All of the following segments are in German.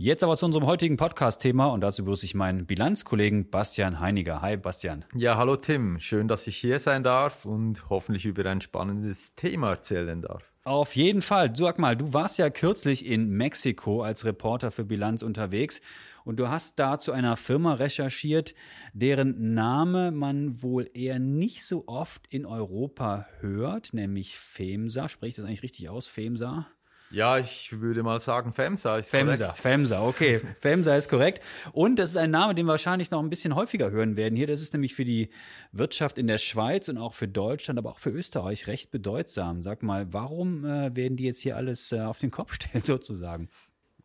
Jetzt aber zu unserem heutigen Podcast-Thema und dazu begrüße ich meinen Bilanzkollegen Bastian Heiniger. Hi Bastian. Ja, hallo Tim. Schön, dass ich hier sein darf und hoffentlich über ein spannendes Thema erzählen darf. Auf jeden Fall. Sag mal, du warst ja kürzlich in Mexiko als Reporter für Bilanz unterwegs und du hast da zu einer Firma recherchiert, deren Name man wohl eher nicht so oft in Europa hört, nämlich FEMSA. Spricht das eigentlich richtig aus, FEMSA? Ja, ich würde mal sagen, FEMSA ist FEMSA, korrekt. FEMSA, okay. FEMSA ist korrekt. Und das ist ein Name, den wir wahrscheinlich noch ein bisschen häufiger hören werden hier. Das ist nämlich für die Wirtschaft in der Schweiz und auch für Deutschland, aber auch für Österreich recht bedeutsam. Sag mal, warum äh, werden die jetzt hier alles äh, auf den Kopf stellen sozusagen?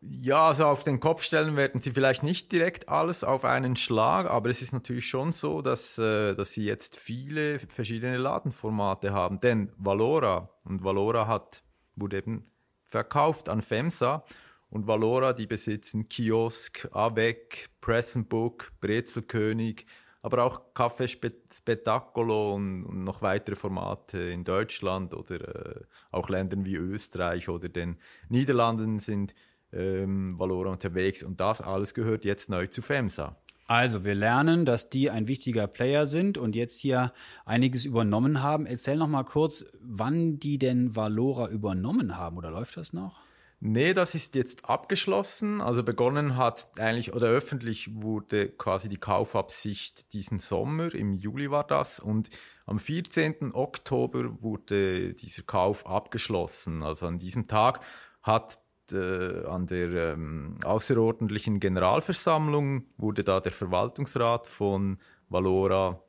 Ja, also auf den Kopf stellen werden sie vielleicht nicht direkt alles auf einen Schlag, aber es ist natürlich schon so, dass, äh, dass sie jetzt viele verschiedene Ladenformate haben. Denn Valora, und Valora hat, wurde eben verkauft an FEMSA und Valora, die besitzen Kiosk, Avec, Pressenbook, Brezelkönig, aber auch Café Spettacolo und, noch weitere Formate in Deutschland oder äh, auch Ländern wie Österreich oder den Niederlanden sind ähm, Valora unterwegs und das alles gehört jetzt neu zu FEMSA. Also, wir lernen, dass die ein wichtiger Player sind und jetzt hier einiges übernommen haben. Erzähl noch mal kurz, wann die denn Valora übernommen haben oder läuft das noch? Nee, das ist jetzt abgeschlossen. Also begonnen hat eigentlich oder öffentlich wurde quasi die Kaufabsicht diesen Sommer, im Juli war das und am 14. Oktober wurde dieser Kauf abgeschlossen. Also an diesem Tag hat äh, an der ähm, außerordentlichen Generalversammlung wurde da der Verwaltungsrat von Valora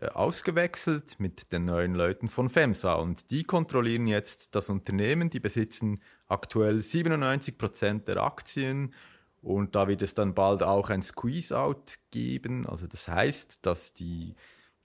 äh, ausgewechselt mit den neuen Leuten von FEMSA. Und die kontrollieren jetzt das Unternehmen, die besitzen aktuell 97 Prozent der Aktien. Und da wird es dann bald auch ein Squeeze-out geben, also das heißt, dass die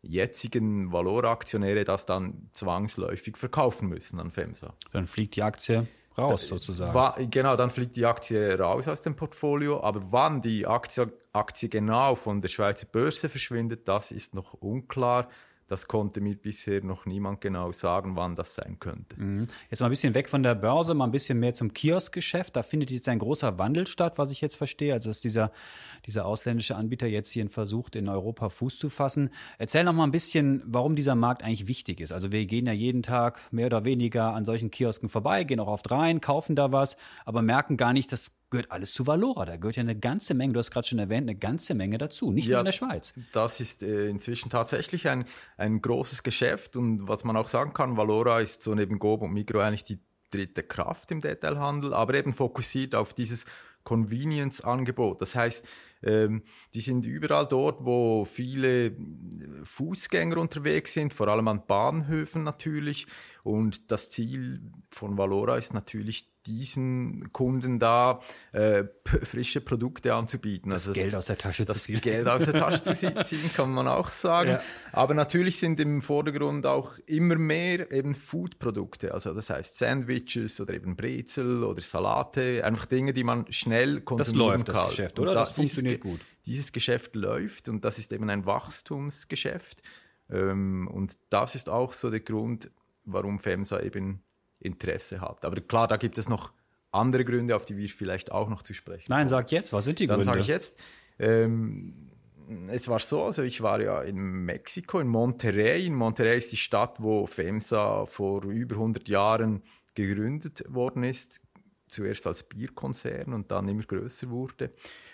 jetzigen Valora-Aktionäre das dann zwangsläufig verkaufen müssen an FEMSA. Dann fliegt die Aktie raus sozusagen. War, genau, dann fliegt die Aktie raus aus dem Portfolio. Aber wann die Aktie, Aktie genau von der Schweizer Börse verschwindet, das ist noch unklar. Das konnte mir bisher noch niemand genau sagen, wann das sein könnte. Mhm. Jetzt mal ein bisschen weg von der Börse, mal ein bisschen mehr zum Kioskgeschäft. Da findet jetzt ein großer Wandel statt, was ich jetzt verstehe. Also dass dieser, dieser ausländische Anbieter jetzt hier versucht, in Europa Fuß zu fassen. Erzähl noch mal ein bisschen, warum dieser Markt eigentlich wichtig ist. Also wir gehen ja jeden Tag mehr oder weniger an solchen Kiosken vorbei, gehen auch oft rein, kaufen da was, aber merken gar nicht, dass gehört alles zu Valora. Da gehört ja eine ganze Menge, du hast gerade schon erwähnt, eine ganze Menge dazu, nicht ja, nur in der Schweiz. Das ist äh, inzwischen tatsächlich ein, ein großes Geschäft und was man auch sagen kann, Valora ist so neben Gob und Migro eigentlich die dritte Kraft im Detailhandel, aber eben fokussiert auf dieses Convenience-Angebot. Das heißt, ähm, die sind überall dort, wo viele Fußgänger unterwegs sind, vor allem an Bahnhöfen natürlich. Und das Ziel von Valora ist natürlich diesen Kunden da äh, frische Produkte anzubieten. Das also, Geld aus der Tasche das zu ziehen. Geld aus der Tasche zu ziehen, kann man auch sagen. Ja. Aber natürlich sind im Vordergrund auch immer mehr eben Foodprodukte. Also das heißt Sandwiches oder eben Brezel oder Salate, einfach Dinge, die man schnell konsumieren kann. Das läuft, das Geschäft, oder? das funktioniert gut. Dieses Geschäft läuft und das ist eben ein Wachstumsgeschäft. Ähm, und das ist auch so der Grund, warum FEMSA eben Interesse hat. Aber klar, da gibt es noch andere Gründe, auf die wir vielleicht auch noch zu sprechen Nein, kommen. sag jetzt, was sind die Gründe? Dann sage ich jetzt. Ähm, es war so, also ich war ja in Mexiko, in Monterrey. In Monterrey ist die Stadt, wo FEMSA vor über 100 Jahren gegründet worden ist. Zuerst als Bierkonzern und dann immer größer wurde.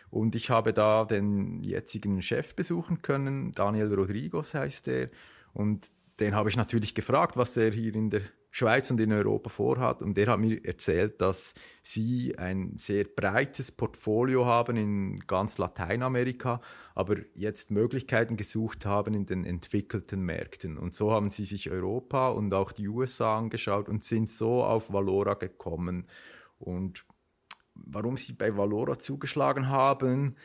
Und ich habe da den jetzigen Chef besuchen können. Daniel Rodriguez heißt er. Und den habe ich natürlich gefragt, was er hier in der Schweiz und in Europa vorhat. Und der hat mir erzählt, dass sie ein sehr breites Portfolio haben in ganz Lateinamerika, aber jetzt Möglichkeiten gesucht haben in den entwickelten Märkten. Und so haben sie sich Europa und auch die USA angeschaut und sind so auf Valora gekommen. Und warum sie bei Valora zugeschlagen haben,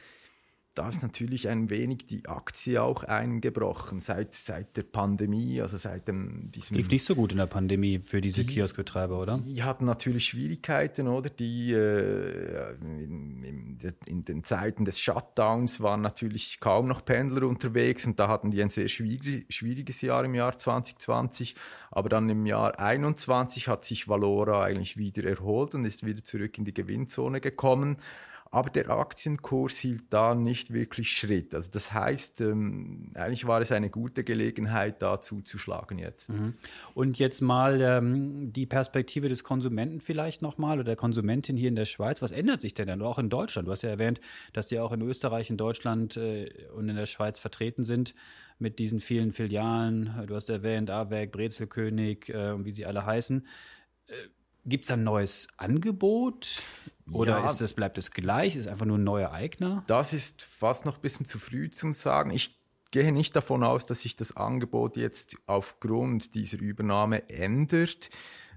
da ist natürlich ein wenig die Aktie auch eingebrochen seit, seit der Pandemie, also seit dem diesem. Lief nicht so gut in der Pandemie für diese die, Kioskbetreiber, oder? Die hatten natürlich Schwierigkeiten, oder? Die äh, in, in, den Zeiten des Shutdowns waren natürlich kaum noch Pendler unterwegs und da hatten die ein sehr schwierig, schwieriges Jahr im Jahr 2020. Aber dann im Jahr 2021 hat sich Valora eigentlich wieder erholt und ist wieder zurück in die Gewinnzone gekommen aber der Aktienkurs hielt da nicht wirklich Schritt. Also das heißt, ähm, eigentlich war es eine gute Gelegenheit, da zuzuschlagen jetzt. Mhm. Und jetzt mal ähm, die Perspektive des Konsumenten vielleicht nochmal oder der Konsumentin hier in der Schweiz. Was ändert sich denn dann auch in Deutschland? Du hast ja erwähnt, dass die auch in Österreich, in Deutschland äh, und in der Schweiz vertreten sind mit diesen vielen Filialen. Du hast erwähnt, AWEG, Brezelkönig äh, und wie sie alle heißen. Äh, Gibt es ein neues Angebot? Oder ja, ist das, bleibt es gleich? Ist einfach nur ein neuer Eigner? Das ist fast noch ein bisschen zu früh zum Sagen. Ich gehe nicht davon aus, dass sich das Angebot jetzt aufgrund dieser Übernahme ändert.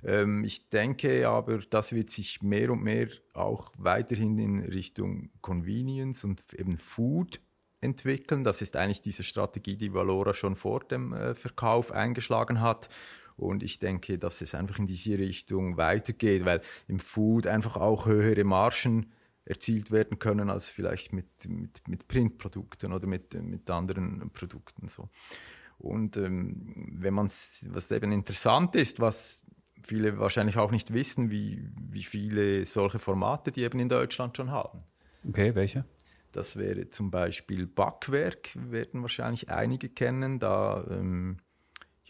Ähm, ich denke aber, das wird sich mehr und mehr auch weiterhin in Richtung Convenience und eben Food entwickeln. Das ist eigentlich diese Strategie, die Valora schon vor dem äh, Verkauf eingeschlagen hat. Und ich denke, dass es einfach in diese Richtung weitergeht, weil im Food einfach auch höhere Margen erzielt werden können als vielleicht mit, mit, mit Printprodukten oder mit, mit anderen Produkten. So. Und ähm, wenn man was eben interessant ist, was viele wahrscheinlich auch nicht wissen, wie, wie viele solche Formate die eben in Deutschland schon haben. Okay, welche? Das wäre zum Beispiel Backwerk, werden wahrscheinlich einige kennen. Da ähm,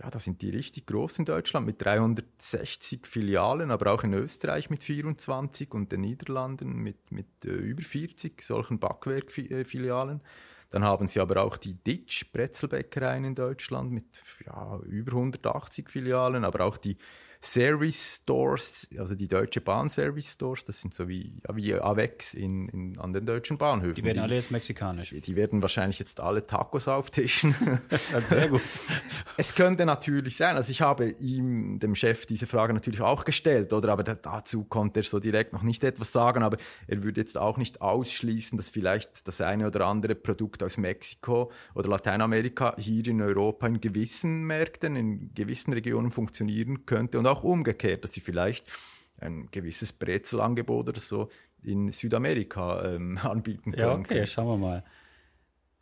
ja, da sind die richtig groß in Deutschland mit 360 Filialen, aber auch in Österreich mit 24 und den Niederlanden mit, mit äh, über 40 solchen Backwerkfilialen. Dann haben sie aber auch die Ditch Brezelbäckereien in Deutschland mit ja, über 180 Filialen, aber auch die Service Stores, also die Deutsche Bahn Service Stores, das sind so wie, ja, wie AVEX in, in, an den deutschen Bahnhöfen. Die werden die, alle jetzt mexikanisch. Die werden wahrscheinlich jetzt alle Tacos auftischen. sehr gut. es könnte natürlich sein, also ich habe ihm, dem Chef, diese Frage natürlich auch gestellt, oder? Aber dazu konnte er so direkt noch nicht etwas sagen, aber er würde jetzt auch nicht ausschließen, dass vielleicht das eine oder andere Produkt aus Mexiko oder Lateinamerika hier in Europa in gewissen Märkten, in gewissen Regionen funktionieren könnte und auch umgekehrt, dass sie vielleicht ein gewisses Brezelangebot oder so in Südamerika ähm, anbieten können. Ja, okay, schauen wir mal.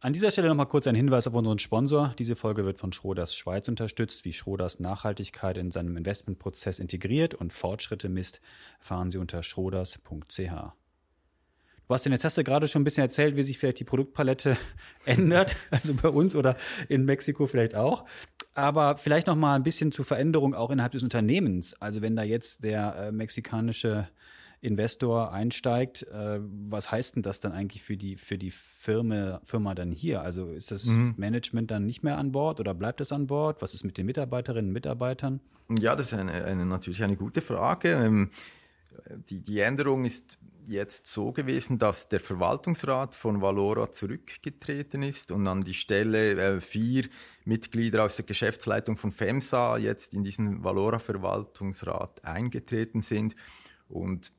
An dieser Stelle nochmal kurz ein Hinweis auf unseren Sponsor. Diese Folge wird von Schroders Schweiz unterstützt. Wie Schroders Nachhaltigkeit in seinem Investmentprozess integriert und Fortschritte misst, erfahren Sie unter schroders.ch. Bastian, jetzt hast du gerade schon ein bisschen erzählt, wie sich vielleicht die Produktpalette ändert, also bei uns oder in Mexiko vielleicht auch. Aber vielleicht noch mal ein bisschen zur Veränderung auch innerhalb des Unternehmens. Also wenn da jetzt der äh, mexikanische Investor einsteigt, äh, was heißt denn das dann eigentlich für die, für die Firma, Firma dann hier? Also ist das mhm. Management dann nicht mehr an Bord oder bleibt es an Bord? Was ist mit den Mitarbeiterinnen und Mitarbeitern? Ja, das ist eine, eine natürlich eine gute Frage. Ähm, die, die Änderung ist jetzt so gewesen, dass der Verwaltungsrat von Valora zurückgetreten ist und an die Stelle äh, vier Mitglieder aus der Geschäftsleitung von FEMSA jetzt in diesen Valora-Verwaltungsrat eingetreten sind. Und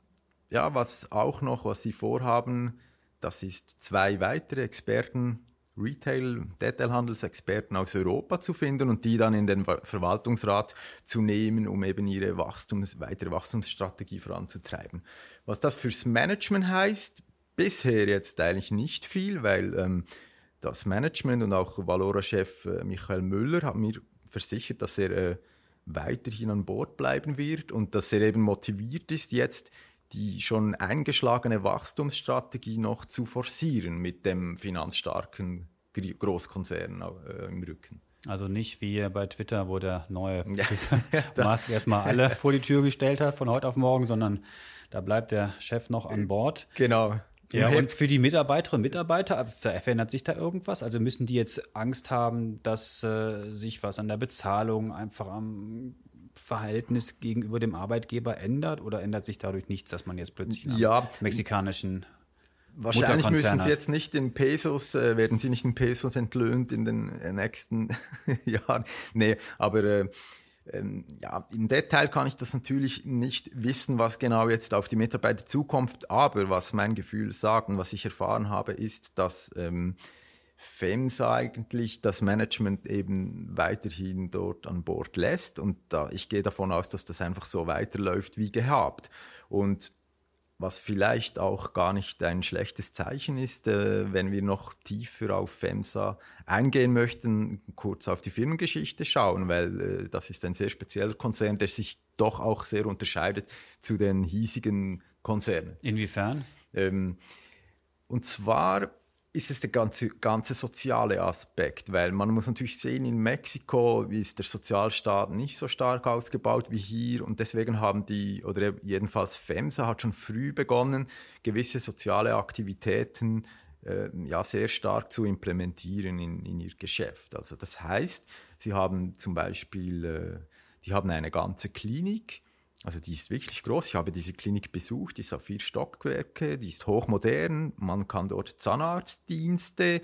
ja, was auch noch, was sie vorhaben, das ist zwei weitere Experten Retail, Detailhandelsexperten aus Europa zu finden und die dann in den Verwaltungsrat zu nehmen, um eben ihre Wachstums, weitere Wachstumsstrategie voranzutreiben. Was das fürs Management heißt, bisher jetzt eigentlich nicht viel, weil ähm, das Management und auch Valora-Chef äh, Michael Müller hat mir versichert, dass er äh, weiterhin an Bord bleiben wird und dass er eben motiviert ist, jetzt die schon eingeschlagene Wachstumsstrategie noch zu forcieren mit dem finanzstarken Großkonzern äh, im Rücken. Also nicht wie bei Twitter, wo der neue ja, Musk erstmal alle vor die Tür gestellt hat von heute auf morgen, sondern da bleibt der Chef noch an Bord. Genau. Ja, und für die Mitarbeiterinnen und Mitarbeiter, verändert sich da irgendwas? Also müssen die jetzt Angst haben, dass äh, sich was an der Bezahlung einfach am Verhältnis gegenüber dem Arbeitgeber ändert oder ändert sich dadurch nichts, dass man jetzt plötzlich einen ja, mexikanischen Wahrscheinlich müssen sie jetzt nicht in Pesos, äh, werden sie nicht in Pesos entlöhnt in den äh, nächsten Jahren. Nee, aber äh, ähm, ja, im Detail kann ich das natürlich nicht wissen, was genau jetzt auf die Mitarbeiter zukommt, aber was mein Gefühl sagt und was ich erfahren habe, ist, dass ähm, FEMSA eigentlich das Management eben weiterhin dort an Bord lässt und da, ich gehe davon aus, dass das einfach so weiterläuft wie gehabt. Und was vielleicht auch gar nicht ein schlechtes Zeichen ist, äh, wenn wir noch tiefer auf FEMSA eingehen möchten, kurz auf die Firmengeschichte schauen, weil äh, das ist ein sehr spezieller Konzern, der sich doch auch sehr unterscheidet zu den hiesigen Konzernen. Inwiefern? Ähm, und zwar ist es der ganze, ganze soziale Aspekt, weil man muss natürlich sehen, in Mexiko ist der Sozialstaat nicht so stark ausgebaut wie hier und deswegen haben die, oder jedenfalls FEMSA hat schon früh begonnen, gewisse soziale Aktivitäten äh, ja, sehr stark zu implementieren in, in ihr Geschäft. Also das heißt, sie haben zum Beispiel, äh, die haben eine ganze Klinik, also die ist wirklich groß. Ich habe diese Klinik besucht, die ist auf vier Stockwerke, die ist hochmodern. Man kann dort Zahnarztdienste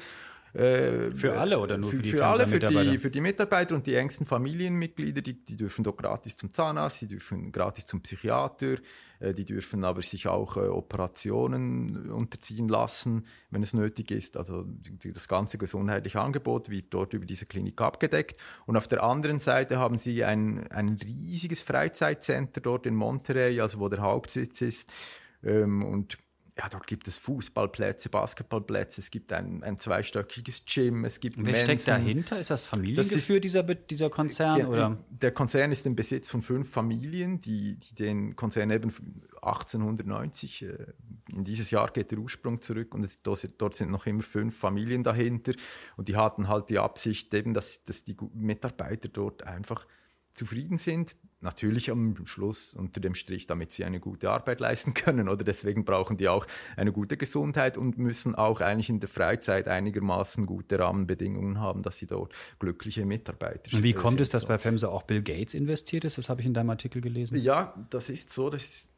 äh, für alle oder nur für, für die für alle, für die, für die Mitarbeiter und die engsten Familienmitglieder, die, die dürfen dort gratis zum Zahnarzt, die dürfen gratis zum Psychiater, die dürfen aber sich auch äh, Operationen unterziehen lassen, wenn es nötig ist. Also das ganze gesundheitliche Angebot wird dort über diese Klinik abgedeckt. Und auf der anderen Seite haben sie ein, ein riesiges Freizeitcenter dort in Monterey, also wo der Hauptsitz ist. Ähm, und ja, dort gibt es Fußballplätze, Basketballplätze, es gibt ein, ein zweistöckiges Gym, es gibt Wer Mensen. steckt dahinter? Ist das familiengeführt, dieser, dieser Konzern? Oder? Der Konzern ist im Besitz von fünf Familien, die, die den Konzern eben 1890, äh, in dieses Jahr geht der Ursprung zurück und es, dort sind noch immer fünf Familien dahinter und die hatten halt die Absicht eben, dass, dass die Mitarbeiter dort einfach zufrieden sind. Natürlich am Schluss unter dem Strich, damit sie eine gute Arbeit leisten können. Oder deswegen brauchen die auch eine gute Gesundheit und müssen auch eigentlich in der Freizeit einigermaßen gute Rahmenbedingungen haben, dass sie dort glückliche Mitarbeiter sind. Und wie kommt es, dass bei FEMSA auch Bill Gates investiert ist? Das habe ich in deinem Artikel gelesen. Ja, das ist so. Das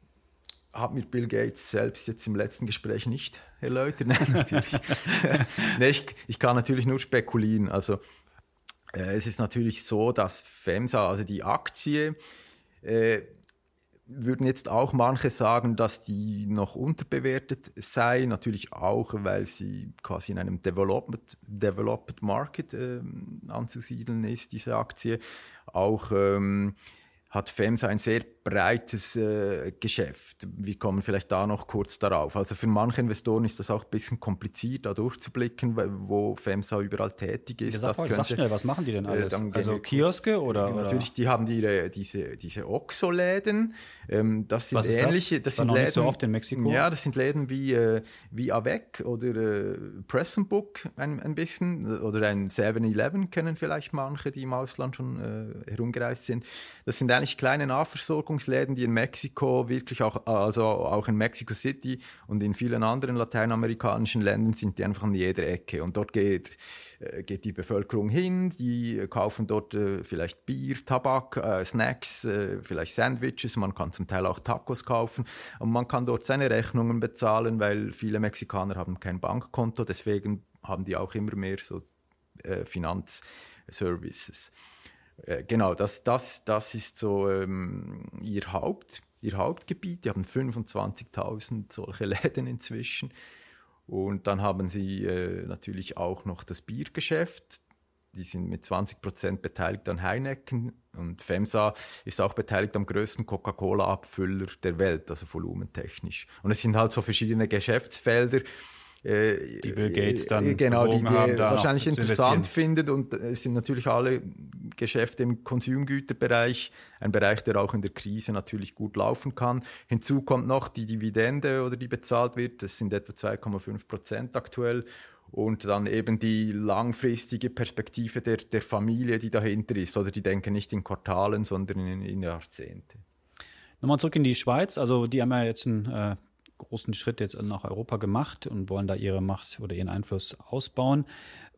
hat mir Bill Gates selbst jetzt im letzten Gespräch nicht erläutert. Nein, natürlich. nee, ich, ich kann natürlich nur spekulieren. Also äh, es ist natürlich so, dass FEMSA, also die Aktie, äh, würden jetzt auch manche sagen, dass die noch unterbewertet sei, natürlich auch, weil sie quasi in einem Developed, Developed Market äh, anzusiedeln ist, diese Aktie. Auch ähm, hat FEMSA ein sehr breites äh, Geschäft. Wir kommen vielleicht da noch kurz darauf. Also für manche Investoren ist das auch ein bisschen kompliziert, da durchzublicken, wo FEMSA überall tätig ist. Ja, sag, mal, sag schnell, was machen die denn äh, alles? Äh, also Kioske oder? Natürlich, die haben ihre, diese, diese Oxo-Läden. Ähm, das sind was ist ähnliche. Das, das sind Läden, so oft in Mexiko? Ja, das sind Läden wie, äh, wie Avec oder äh, Press Book ein, ein bisschen oder ein 7-Eleven kennen vielleicht manche, die im Ausland schon äh, herumgereist sind. Das sind eigentlich kleine Nahversorgungsläden, die in Mexiko wirklich auch, also auch in Mexico City und in vielen anderen lateinamerikanischen Ländern sind die einfach an jeder Ecke. Und dort geht, äh, geht die Bevölkerung hin, die kaufen dort äh, vielleicht Bier, Tabak, äh, Snacks, vielleicht Sandwiches, man kann zum Teil auch Tacos kaufen und man kann dort seine Rechnungen bezahlen, weil viele Mexikaner haben kein Bankkonto, deswegen haben die auch immer mehr so Finanzservices. Äh, genau, das, das, das ist so ähm, ihr, Haupt, ihr Hauptgebiet. Die haben 25.000 solche Läden inzwischen. Und dann haben sie äh, natürlich auch noch das Biergeschäft. Die sind mit 20 Prozent beteiligt an Heineken und FEMSA ist auch beteiligt am größten Coca-Cola-Abfüller der Welt, also volumentechnisch. Und es sind halt so verschiedene Geschäftsfelder äh, die Bill Gates dann äh, genau, die, die haben, wahrscheinlich interessant findet und es sind natürlich alle Geschäfte im Konsumgüterbereich, ein Bereich, der auch in der Krise natürlich gut laufen kann. Hinzu kommt noch die Dividende oder die bezahlt wird, das sind etwa 2,5 Prozent aktuell und dann eben die langfristige Perspektive der, der Familie, die dahinter ist. Oder die denken nicht in Quartalen, sondern in, in Jahrzehnte. Nochmal zurück in die Schweiz. Also die haben ja jetzt ein äh, großen Schritt jetzt nach Europa gemacht und wollen da ihre Macht oder ihren Einfluss ausbauen.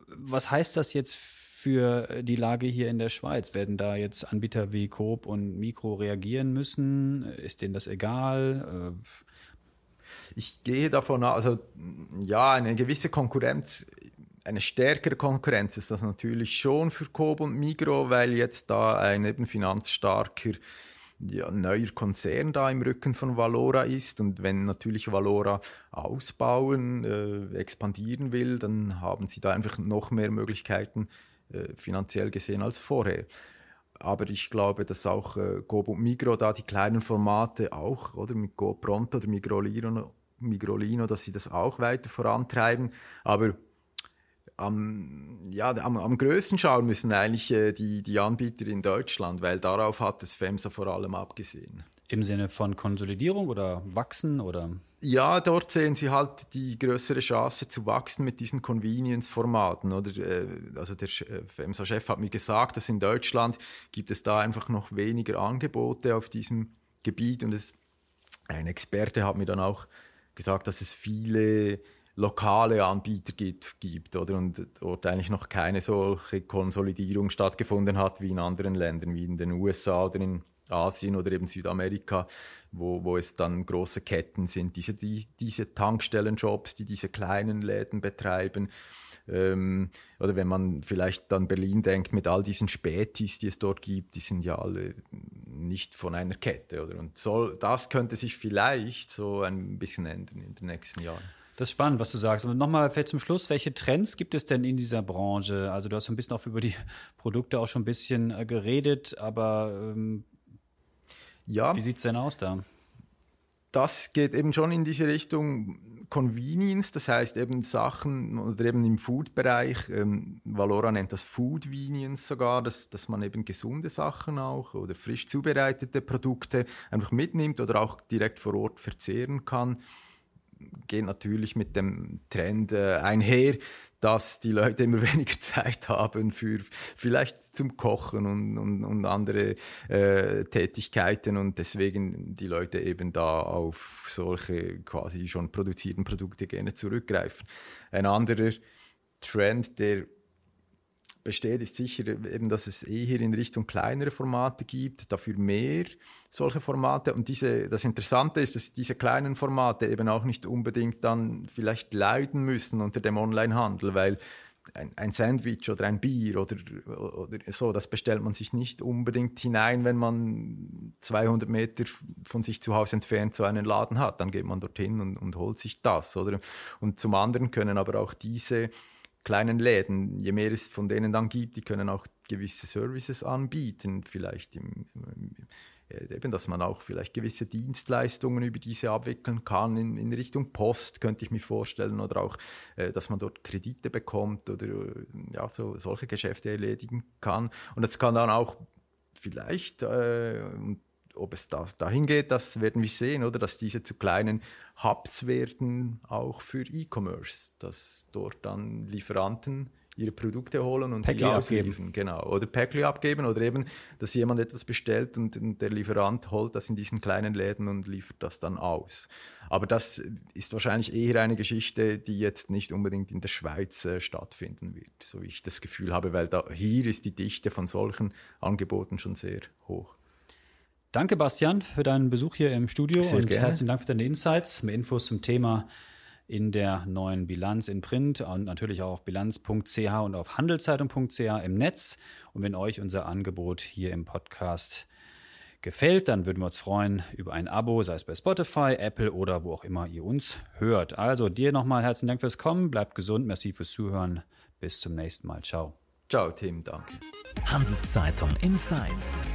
Was heißt das jetzt für die Lage hier in der Schweiz? Werden da jetzt Anbieter wie Coop und Mikro reagieren müssen? Ist denen das egal? Ich gehe davon aus, also ja, eine gewisse Konkurrenz eine stärkere Konkurrenz ist das natürlich schon für Coop und Migro, weil jetzt da ein eben finanzstarker ja, neuer Konzern da im Rücken von Valora ist. Und wenn natürlich Valora ausbauen, äh, expandieren will, dann haben sie da einfach noch mehr Möglichkeiten äh, finanziell gesehen als vorher. Aber ich glaube, dass auch äh, Coop und Migro da die kleinen Formate auch, oder mit Go Pronto oder Migrolino, Migrolino, dass sie das auch weiter vorantreiben. Aber am, ja, am, am größten schauen müssen eigentlich äh, die, die Anbieter in Deutschland, weil darauf hat das FEMSA vor allem abgesehen. Im Sinne von Konsolidierung oder Wachsen oder? Ja, dort sehen sie halt die größere Chance zu wachsen mit diesen Convenience-Formaten. Oder, äh, also der äh, FEMSA-Chef hat mir gesagt, dass in Deutschland gibt es da einfach noch weniger Angebote auf diesem Gebiet. Und es, ein Experte hat mir dann auch gesagt, dass es viele lokale Anbieter gibt, gibt oder? und dort eigentlich noch keine solche Konsolidierung stattgefunden hat wie in anderen Ländern, wie in den USA oder in Asien oder eben Südamerika, wo, wo es dann große Ketten sind, diese, die, diese Tankstellenjobs, die diese kleinen Läden betreiben. Ähm, oder wenn man vielleicht an Berlin denkt, mit all diesen Spätis, die es dort gibt, die sind ja alle nicht von einer Kette. Oder? Und soll, das könnte sich vielleicht so ein bisschen ändern in den nächsten Jahren. Das ist spannend, was du sagst. Und nochmal vielleicht zum Schluss, welche Trends gibt es denn in dieser Branche? Also du hast so ein bisschen auch über die Produkte auch schon ein bisschen äh, geredet, aber ähm, ja. wie sieht es denn aus da? Das geht eben schon in diese Richtung Convenience, das heißt eben Sachen oder eben im Food-Bereich, ähm, Valora nennt das Food-Venience sogar, dass, dass man eben gesunde Sachen auch oder frisch zubereitete Produkte einfach mitnimmt oder auch direkt vor Ort verzehren kann geht natürlich mit dem Trend äh, einher, dass die Leute immer weniger Zeit haben für vielleicht zum Kochen und, und, und andere äh, Tätigkeiten und deswegen die Leute eben da auf solche quasi schon produzierten Produkte gerne zurückgreifen. Ein anderer Trend, der besteht, ist sicher eben, dass es eher in Richtung kleinere Formate gibt, dafür mehr solche Formate. Und diese, das Interessante ist, dass diese kleinen Formate eben auch nicht unbedingt dann vielleicht leiden müssen unter dem Onlinehandel, weil ein, ein, Sandwich oder ein Bier oder, oder so, das bestellt man sich nicht unbedingt hinein, wenn man 200 Meter von sich zu Hause entfernt so einen Laden hat. Dann geht man dorthin und, und holt sich das. Oder? Und zum anderen können aber auch diese kleinen Läden, je mehr es von denen dann gibt, die können auch gewisse Services anbieten, vielleicht im, im, äh, eben, dass man auch vielleicht gewisse Dienstleistungen über diese abwickeln kann in, in Richtung Post, könnte ich mir vorstellen, oder auch, äh, dass man dort Kredite bekommt oder äh, ja, so solche Geschäfte erledigen kann. Und das kann dann auch vielleicht, äh, ob es das dahin geht, das werden wir sehen, oder dass diese zu kleinen Hubs werden, auch für E-Commerce, dass dort dann Lieferanten ihre Produkte holen und Päckli die ausliefern, genau, oder Päckli abgeben oder eben, dass jemand etwas bestellt und, und der Lieferant holt das in diesen kleinen Läden und liefert das dann aus. Aber das ist wahrscheinlich eher eine Geschichte, die jetzt nicht unbedingt in der Schweiz äh, stattfinden wird, so wie ich das Gefühl habe, weil da hier ist die Dichte von solchen Angeboten schon sehr hoch. Danke, Bastian, für deinen Besuch hier im Studio Sehr und gerne. herzlichen Dank für deine Insights. Mehr Infos zum Thema in der neuen Bilanz in Print und natürlich auch auf bilanz.ch und auf handelszeitung.ch im Netz. Und wenn euch unser Angebot hier im Podcast gefällt, dann würden wir uns freuen über ein Abo, sei es bei Spotify, Apple oder wo auch immer ihr uns hört. Also dir nochmal herzlichen Dank fürs Kommen, bleibt gesund, merci fürs Zuhören. Bis zum nächsten Mal. Ciao. Ciao, Tim, danke. Handelszeitung Insights.